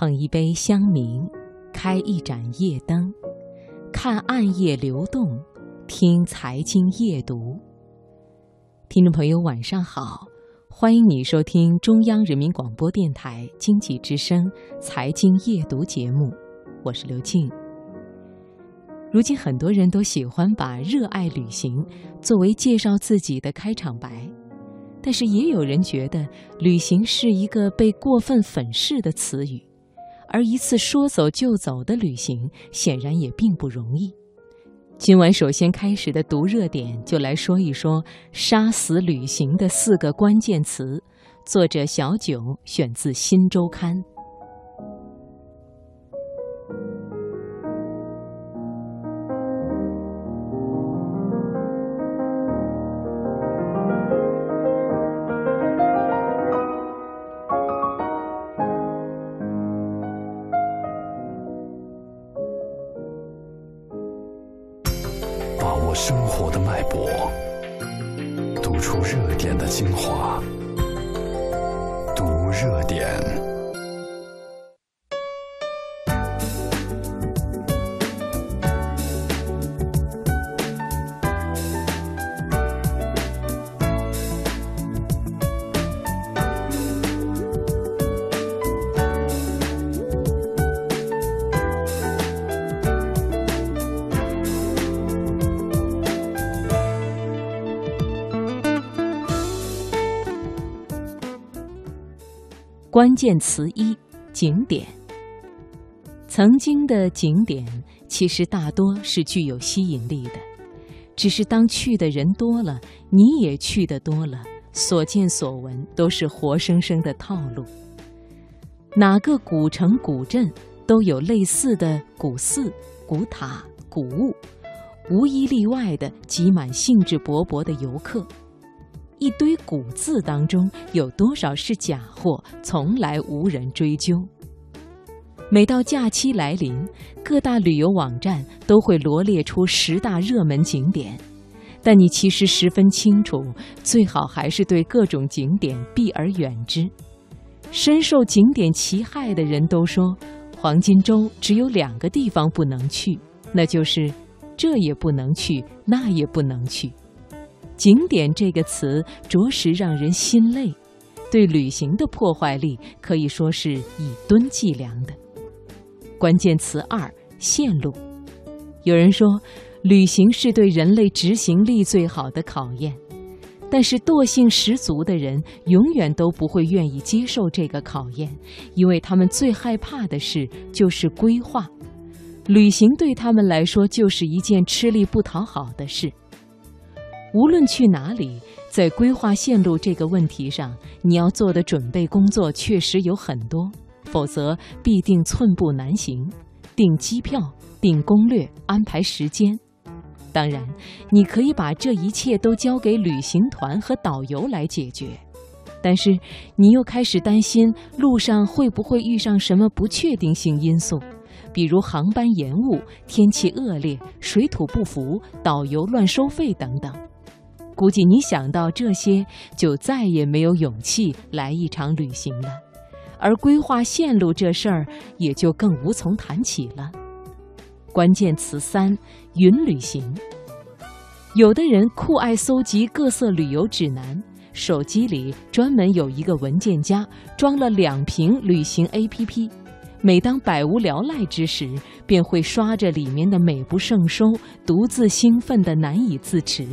捧一杯香茗，开一盏夜灯，看暗夜流动，听财经夜读。听众朋友，晚上好，欢迎你收听中央人民广播电台经济之声财经夜读节目，我是刘静。如今很多人都喜欢把热爱旅行作为介绍自己的开场白。但是也有人觉得，旅行是一个被过分粉饰的词语，而一次说走就走的旅行，显然也并不容易。今晚首先开始的读热点，就来说一说“杀死旅行”的四个关键词。作者小九选自《新周刊》。生活的脉搏，读出热点的精华，读热点。关键词一：景点。曾经的景点其实大多是具有吸引力的，只是当去的人多了，你也去的多了，所见所闻都是活生生的套路。哪个古城古镇都有类似的古寺、古塔、古物，无一例外的挤满兴致勃勃的游客。一堆古字当中有多少是假货，从来无人追究。每到假期来临，各大旅游网站都会罗列出十大热门景点，但你其实十分清楚，最好还是对各种景点避而远之。深受景点其害的人都说，黄金周只有两个地方不能去，那就是这也不能去，那也不能去。景点这个词着实让人心累，对旅行的破坏力可以说是以吨计量的。关键词二：线路。有人说，旅行是对人类执行力最好的考验，但是惰性十足的人永远都不会愿意接受这个考验，因为他们最害怕的事就是规划。旅行对他们来说就是一件吃力不讨好的事。无论去哪里，在规划线路这个问题上，你要做的准备工作确实有很多，否则必定寸步难行。订机票、订攻略、安排时间，当然，你可以把这一切都交给旅行团和导游来解决，但是你又开始担心路上会不会遇上什么不确定性因素，比如航班延误、天气恶劣、水土不服、导游乱收费等等。估计你想到这些，就再也没有勇气来一场旅行了，而规划线路这事儿也就更无从谈起了。关键词三：云旅行。有的人酷爱搜集各色旅游指南，手机里专门有一个文件夹，装了两瓶旅行 APP。每当百无聊赖之时，便会刷着里面的美不胜收，独自兴奋的难以自持。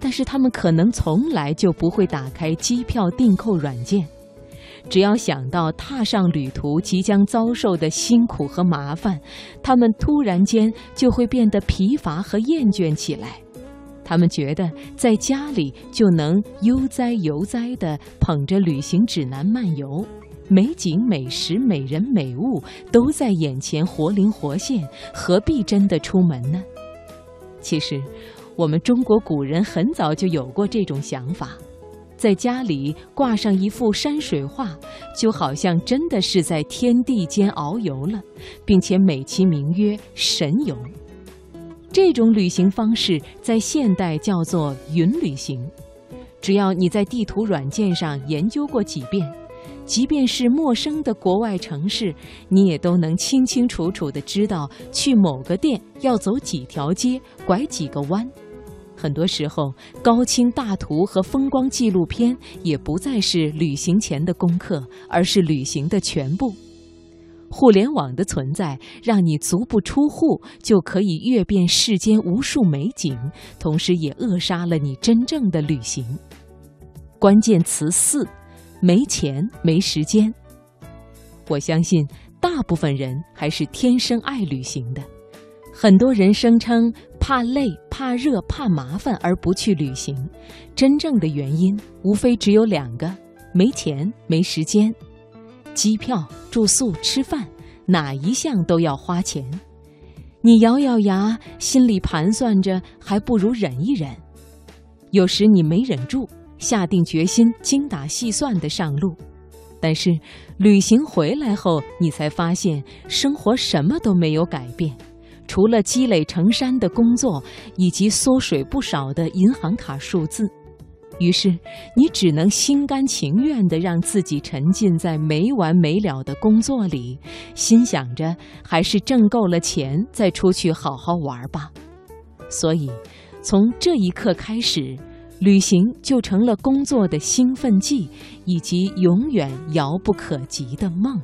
但是他们可能从来就不会打开机票订购软件，只要想到踏上旅途即将遭受的辛苦和麻烦，他们突然间就会变得疲乏和厌倦起来。他们觉得在家里就能悠哉悠哉地捧着旅行指南漫游，美景、美食、美人、美物都在眼前活灵活现，何必真的出门呢？其实。我们中国古人很早就有过这种想法，在家里挂上一幅山水画，就好像真的是在天地间遨游了，并且美其名曰神游。这种旅行方式在现代叫做云旅行。只要你在地图软件上研究过几遍，即便是陌生的国外城市，你也都能清清楚楚地知道去某个店要走几条街、拐几个弯。很多时候，高清大图和风光纪录片也不再是旅行前的功课，而是旅行的全部。互联网的存在，让你足不出户就可以阅遍世间无数美景，同时也扼杀了你真正的旅行。关键词四：没钱、没时间。我相信，大部分人还是天生爱旅行的。很多人声称怕累、怕热、怕麻烦而不去旅行，真正的原因无非只有两个：没钱、没时间。机票、住宿、吃饭，哪一项都要花钱。你咬咬牙，心里盘算着，还不如忍一忍。有时你没忍住，下定决心，精打细算的上路。但是旅行回来后，你才发现生活什么都没有改变，除了积累成山的工作以及缩水不少的银行卡数字。于是，你只能心甘情愿地让自己沉浸在没完没了的工作里，心想着还是挣够了钱再出去好好玩吧。所以，从这一刻开始，旅行就成了工作的兴奋剂，以及永远遥不可及的梦。